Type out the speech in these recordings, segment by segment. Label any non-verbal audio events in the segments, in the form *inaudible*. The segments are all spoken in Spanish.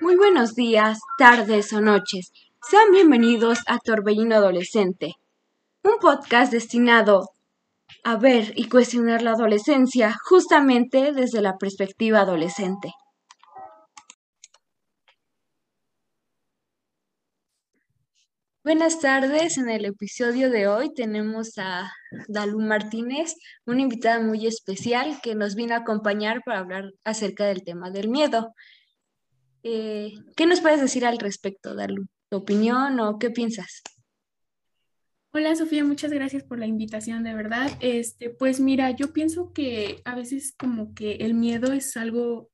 Muy buenos días, tardes o noches. Sean bienvenidos a Torbellino Adolescente, un podcast destinado a ver y cuestionar la adolescencia justamente desde la perspectiva adolescente. Buenas tardes, en el episodio de hoy tenemos a Dalu Martínez, una invitada muy especial que nos vino a acompañar para hablar acerca del tema del miedo. Eh, ¿Qué nos puedes decir al respecto, Dalu? ¿Tu opinión o qué piensas? Hola Sofía, muchas gracias por la invitación, de verdad. Este, pues mira, yo pienso que a veces como que el miedo es algo,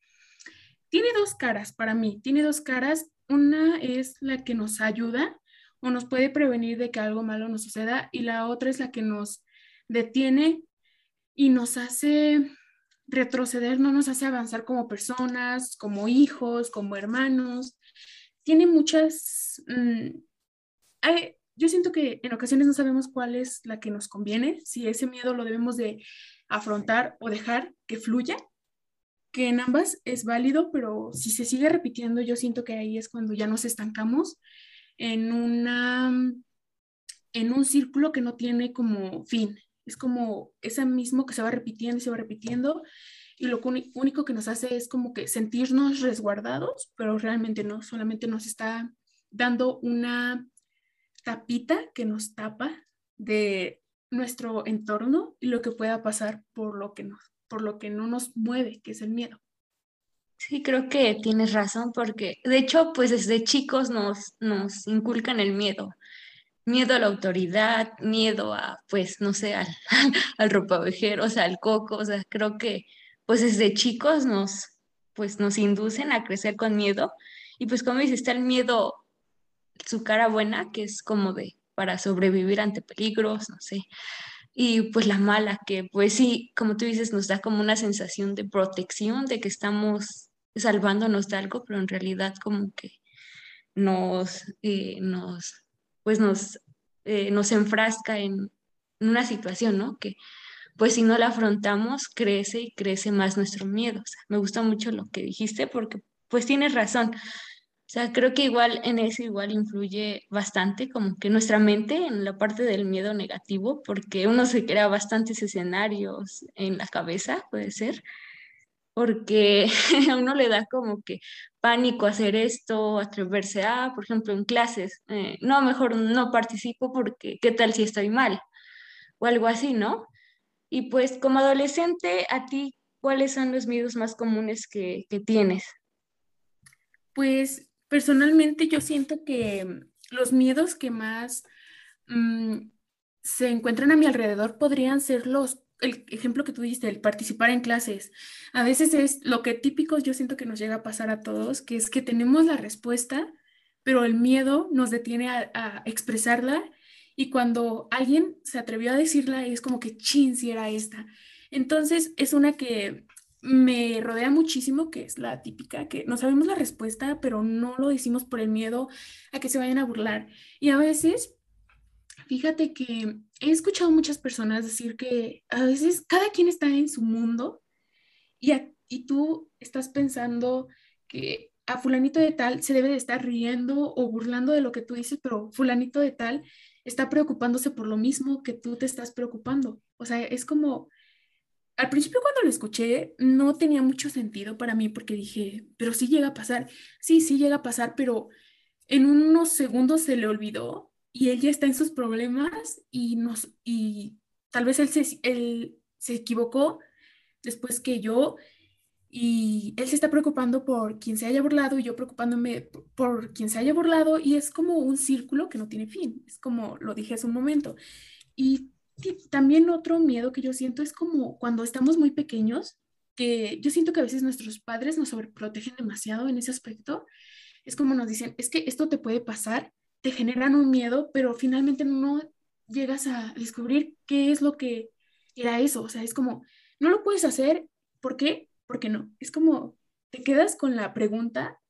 tiene dos caras para mí, tiene dos caras. Una es la que nos ayuda o nos puede prevenir de que algo malo nos suceda y la otra es la que nos detiene y nos hace retroceder, no nos hace avanzar como personas, como hijos, como hermanos. Tiene muchas... Mm, yo siento que en ocasiones no sabemos cuál es la que nos conviene, si ese miedo lo debemos de afrontar o dejar que fluya, que en ambas es válido, pero si se sigue repitiendo, yo siento que ahí es cuando ya nos estancamos en, una, en un círculo que no tiene como fin. Es como ese mismo que se va repitiendo y se va repitiendo y lo único que nos hace es como que sentirnos resguardados, pero realmente no, solamente nos está dando una tapita que nos tapa de nuestro entorno y lo que pueda pasar por lo que, nos, por lo que no nos mueve, que es el miedo. Sí, creo que tienes razón, porque de hecho, pues desde chicos nos, nos inculcan el miedo. Miedo a la autoridad, miedo a, pues, no sé, al, *laughs* al ropavejero, o sea, al coco, o sea, creo que, pues desde chicos nos, pues, nos inducen a crecer con miedo. Y pues como dices, está el miedo, su cara buena, que es como de, para sobrevivir ante peligros, no sé. Y pues la mala, que pues sí, como tú dices, nos da como una sensación de protección, de que estamos salvándonos de algo, pero en realidad como que nos, eh, nos pues nos, eh, nos enfrasca en, una situación, ¿no? Que pues si no la afrontamos, crece y crece más nuestro miedo. O sea, me gusta mucho lo que dijiste porque pues tienes razón. O sea, creo que igual en eso igual influye bastante como que nuestra mente en la parte del miedo negativo, porque uno se crea bastantes escenarios en la cabeza, puede ser, porque *laughs* a uno le da como que pánico hacer esto, atreverse a, por ejemplo, en clases, eh, no, mejor no participo porque qué tal si estoy mal o algo así, ¿no? Y pues como adolescente, a ti, ¿cuáles son los miedos más comunes que, tienes? Pues personalmente yo siento que los miedos que más mm, se encuentran a mi alrededor podrían ser los el ejemplo que tú diste, el participar en clases, a veces es lo que típico yo siento que nos llega a pasar a todos, que es que tenemos la respuesta, pero el miedo nos detiene a, expresarla y cuando alguien se atrevió a decirla es como que chin, si era esta. Entonces es una que me rodea muchísimo, que es la típica, que no sabemos la respuesta, pero no lo decimos por el miedo a que se vayan a burlar. Y a veces Fíjate que he escuchado muchas personas decir que a veces cada quien está en su mundo y, y tú estás pensando que a fulanito de tal se debe de estar riendo o burlando de lo que tú dices, pero fulanito de tal está preocupándose por lo mismo que tú te estás preocupando. O sea, es como, al principio cuando lo escuché no tenía mucho sentido para mí porque dije, pero sí llega a pasar, sí, sí llega a pasar, pero en unos segundos se le olvidó y él ya está en sus problemas y, nos, y tal vez él se, él se equivocó después que yo y él se está preocupando por quien se haya burlado y yo preocupándome por quien se haya burlado y es como un círculo que no tiene fin, es como lo dije hace un momento. Y también otro miedo que yo siento es como cuando estamos muy pequeños, que yo siento que a veces nuestros padres nos sobreprotegen demasiado en ese aspecto, es como nos dicen, es que esto te puede pasar te generan un miedo, pero finalmente no llegas a descubrir qué es lo que era eso. O sea, es como, no lo puedes hacer, ¿por qué? Porque no. Es como, te quedas con la pregunta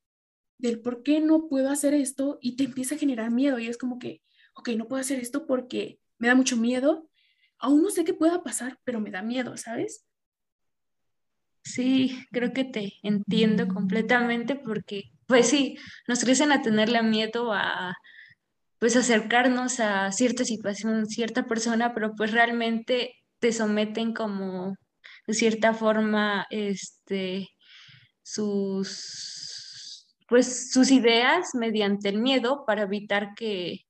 del por qué no puedo hacer esto y te empieza a generar miedo y es como que, ok, no puedo hacer esto porque me da mucho miedo. Aún no sé qué pueda pasar, pero me da miedo, ¿sabes? Sí, creo que te entiendo completamente porque, pues sí, nos crecen a tenerle miedo a, pues acercarnos a cierta situación, cierta persona, pero pues realmente te someten como de cierta forma, este, sus, pues sus ideas mediante el miedo para evitar que,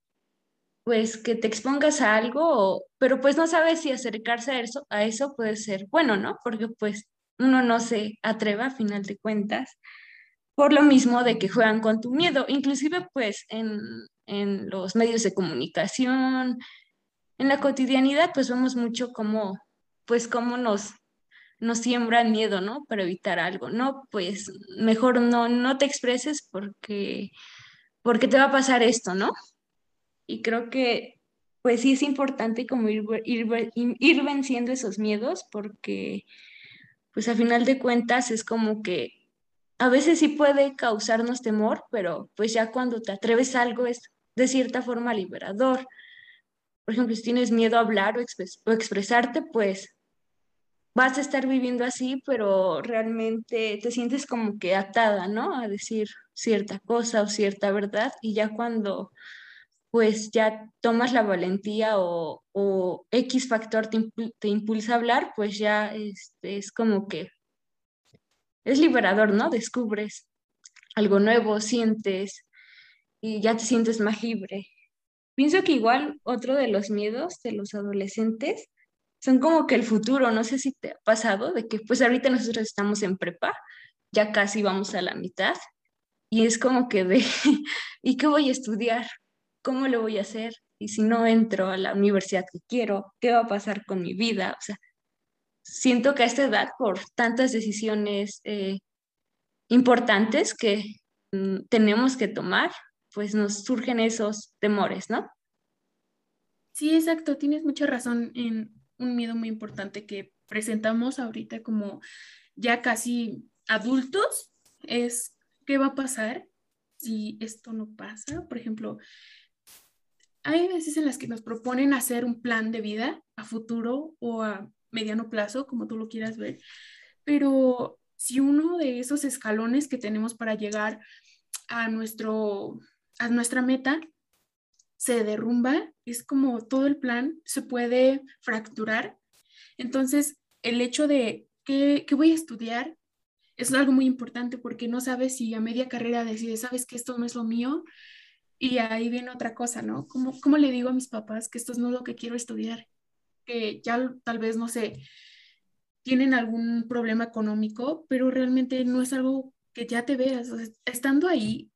pues que te expongas a algo, pero pues no sabes si acercarse a eso, a eso puede ser bueno, ¿no? Porque pues uno no se atreve a final de cuentas por lo mismo de que juegan con tu miedo, inclusive pues en, en los medios de comunicación, en la cotidianidad pues vemos mucho cómo pues cómo nos nos siembran miedo, ¿no? Para evitar algo, ¿no? Pues mejor no, no te expreses porque, porque te va a pasar esto, ¿no? Y creo que pues sí es importante como ir, ir, ir venciendo esos miedos porque pues a final de cuentas es como que a veces sí puede causarnos temor, pero pues ya cuando te atreves a algo es de cierta forma liberador. Por ejemplo, si tienes miedo a hablar o, o expresarte, pues vas a estar viviendo así, pero realmente te sientes como que atada, ¿no? A decir cierta cosa o cierta verdad y ya cuando pues ya tomas la valentía o, X factor te, impulsa a hablar, pues ya este, es como que es liberador, ¿no? Descubres algo nuevo, sientes y ya te sientes más libre. Pienso que igual otro de los miedos de los adolescentes son como que el futuro, no sé si te ha pasado, de que pues ahorita nosotros estamos en prepa, ya casi vamos a la mitad, y es como que de, *laughs* ¿y qué voy a estudiar? ¿Cómo lo voy a hacer? Y si no entro a la universidad que quiero, ¿qué va a pasar con mi vida? O sea, siento que a esta edad, por tantas decisiones eh, importantes que mm, tenemos que tomar, pues nos surgen esos temores, ¿no? Sí, exacto, tienes mucha razón en un miedo muy importante que presentamos ahorita como ya casi adultos es qué va a pasar si esto no pasa. Por ejemplo, hay veces en las que nos proponen hacer un plan de vida a futuro o a mediano plazo, como tú lo quieras ver, pero si uno de esos escalones que tenemos para llegar a, nuestro, a nuestra meta se derrumba, es como todo el plan se puede fracturar. Entonces, el hecho de qué, voy a estudiar es algo muy importante porque no sabes si a media carrera decides, sabes que esto no es lo mío y ahí viene otra cosa, ¿no? ¿Cómo, cómo le digo a mis papás que esto no es lo que quiero estudiar? Que ya tal vez, no sé, tienen algún problema económico, pero realmente no es algo que ya te veas. estando ahí,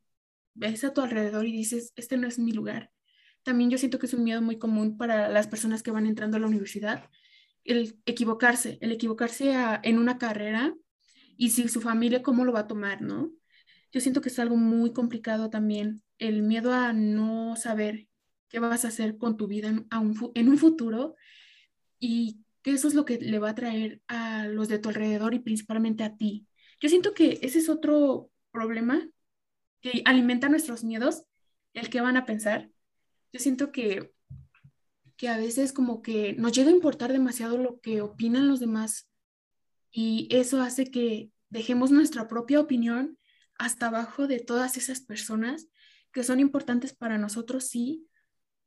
ves a tu alrededor y dices, este no es mi lugar también yo siento que es un miedo muy común para las personas que van entrando a la universidad, el equivocarse, el equivocarse en una carrera y si su familia cómo lo va a tomar, ¿no? Yo siento que es algo muy complicado también, el miedo a no saber qué vas a hacer con tu vida en, en un futuro y que eso es lo que le va a traer a los de tu alrededor y principalmente a ti. Yo siento que ese es otro problema que alimenta nuestros miedos, el que van a pensar, yo siento que, que a veces como que nos llega a importar demasiado lo que opinan los demás y eso hace que dejemos nuestra propia opinión hasta abajo de todas esas personas que son importantes para nosotros, sí,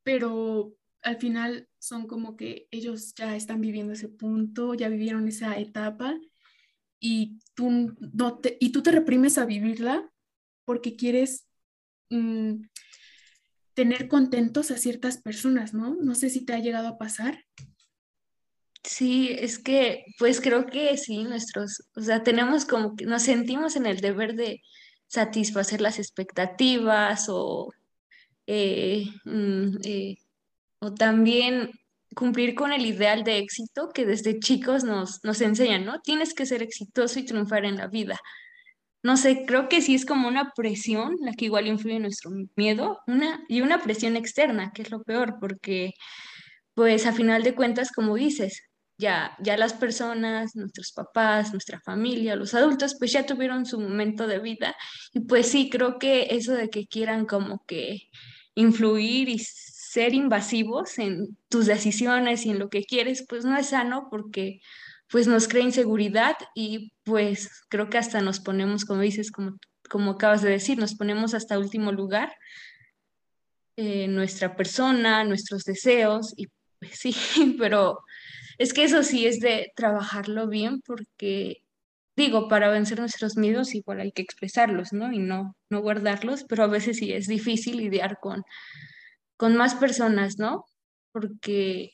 pero al final son como que ellos ya están viviendo ese punto, ya vivieron esa etapa y tú, no te, y tú te reprimes a vivirla porque quieres mm, tener contentos a ciertas personas, ¿no? No sé si te ha llegado a pasar. Sí, es que, pues creo que sí, nuestros, o sea, tenemos como que nos sentimos en el deber de satisfacer las expectativas o, eh, mm, eh, o también cumplir con el ideal de éxito que desde chicos nos, nos enseñan, ¿no? Tienes que ser exitoso y triunfar en la vida no sé, creo que sí es como una presión la que igual influye en nuestro miedo, una, y una presión externa, que es lo peor, porque pues a final de cuentas, como dices, ya, ya las personas, nuestros papás, nuestra familia, los adultos, pues ya tuvieron su momento de vida. Y pues sí, creo que eso de que quieran como que influir y ser invasivos en tus decisiones y en lo que quieres, pues no es sano porque pues nos crea inseguridad y pues creo que hasta nos ponemos, como dices, como, como acabas de decir, nos ponemos hasta último lugar eh, nuestra persona, nuestros deseos y pues sí, *laughs* pero es que eso sí es de trabajarlo bien porque digo, para vencer nuestros miedos igual hay que expresarlos, ¿no? Y no, no guardarlos, pero a veces sí es difícil lidiar con, con más personas, ¿no? Porque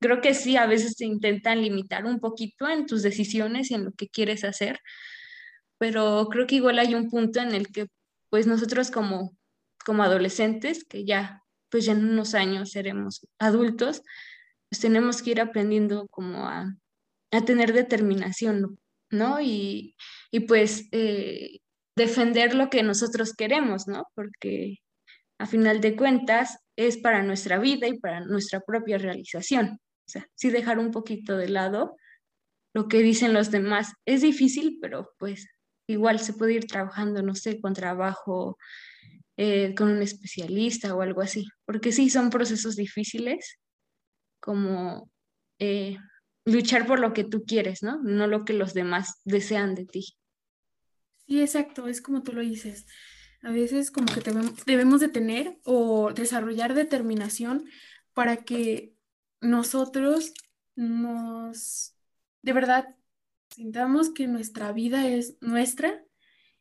creo que sí, a veces te intentan limitar un poquito en tus decisiones y en lo que quieres hacer, pero creo que igual hay un punto en el que pues nosotros como, como adolescentes, que ya pues ya en unos años seremos adultos, pues tenemos que ir aprendiendo como a, a tener determinación, ¿no? Y, y pues eh, defender lo que nosotros queremos, ¿no? Porque a final de cuentas es para nuestra vida y para nuestra propia realización. O sea, sí dejar un poquito de lado lo que dicen los demás. Es difícil, pero pues igual se puede ir trabajando, no sé, con trabajo, eh, con un especialista o algo así, porque sí son procesos difíciles, como eh, luchar por lo que tú quieres, ¿no? No lo que los demás desean de ti. Sí, exacto, es como tú lo dices. A veces como que debemos de tener o desarrollar determinación para que nosotros nos, de verdad, sintamos que nuestra vida es nuestra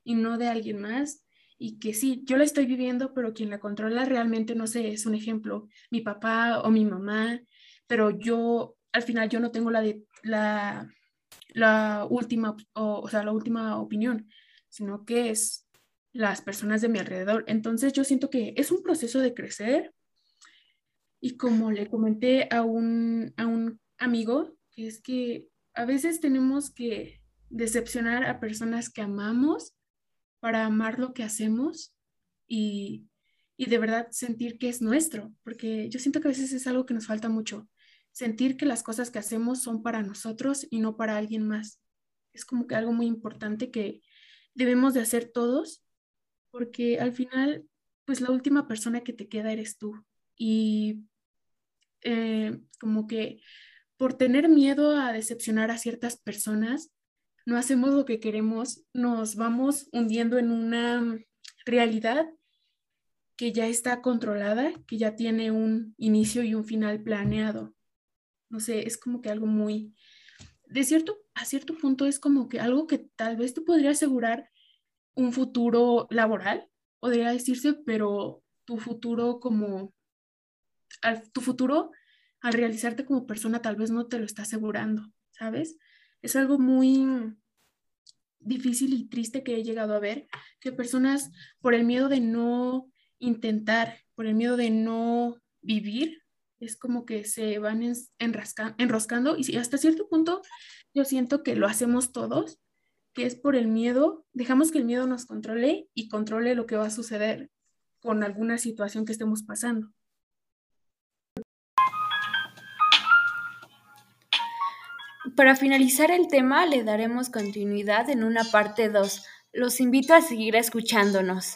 y no de alguien más. Y que sí, yo la estoy viviendo, pero quien la controla realmente, no sé, es un ejemplo, mi papá o mi mamá, pero yo al final yo no tengo la, de, la, la última, o, sea, la última opinión, sino que es las personas de mi alrededor. Entonces yo siento que es un proceso de crecer y como le comenté a un, a un amigo, que es que a veces tenemos que decepcionar a personas que amamos para amar lo que hacemos y, y de verdad sentir que es nuestro, porque yo siento que a veces es algo que nos falta mucho sentir que las cosas que hacemos son para nosotros y no para alguien más. Es como que algo muy importante que debemos de hacer todos, porque al final, pues la última persona que te queda eres tú. Y eh, como que por tener miedo a decepcionar a ciertas personas, no hacemos lo que queremos, nos vamos hundiendo en una realidad que ya está controlada, que ya tiene un inicio y un final planeado. No sé, es como que algo muy, de cierto, a cierto punto es como que algo que tal vez te podría asegurar un futuro laboral, podría decirse, pero tu futuro como, tu futuro al realizarte como persona tal vez no te lo está asegurando, ¿sabes? Es algo muy difícil y triste que he llegado a ver, que personas por el miedo de no intentar, por el miedo de no vivir, es como que se van enroscando y hasta cierto punto yo siento que lo hacemos todos, que es por el miedo, dejamos que el miedo nos controle y controle lo que va a suceder con alguna situación que estemos pasando. Para finalizar el tema, le daremos continuidad en una parte 2. Los invito a seguir escuchándonos.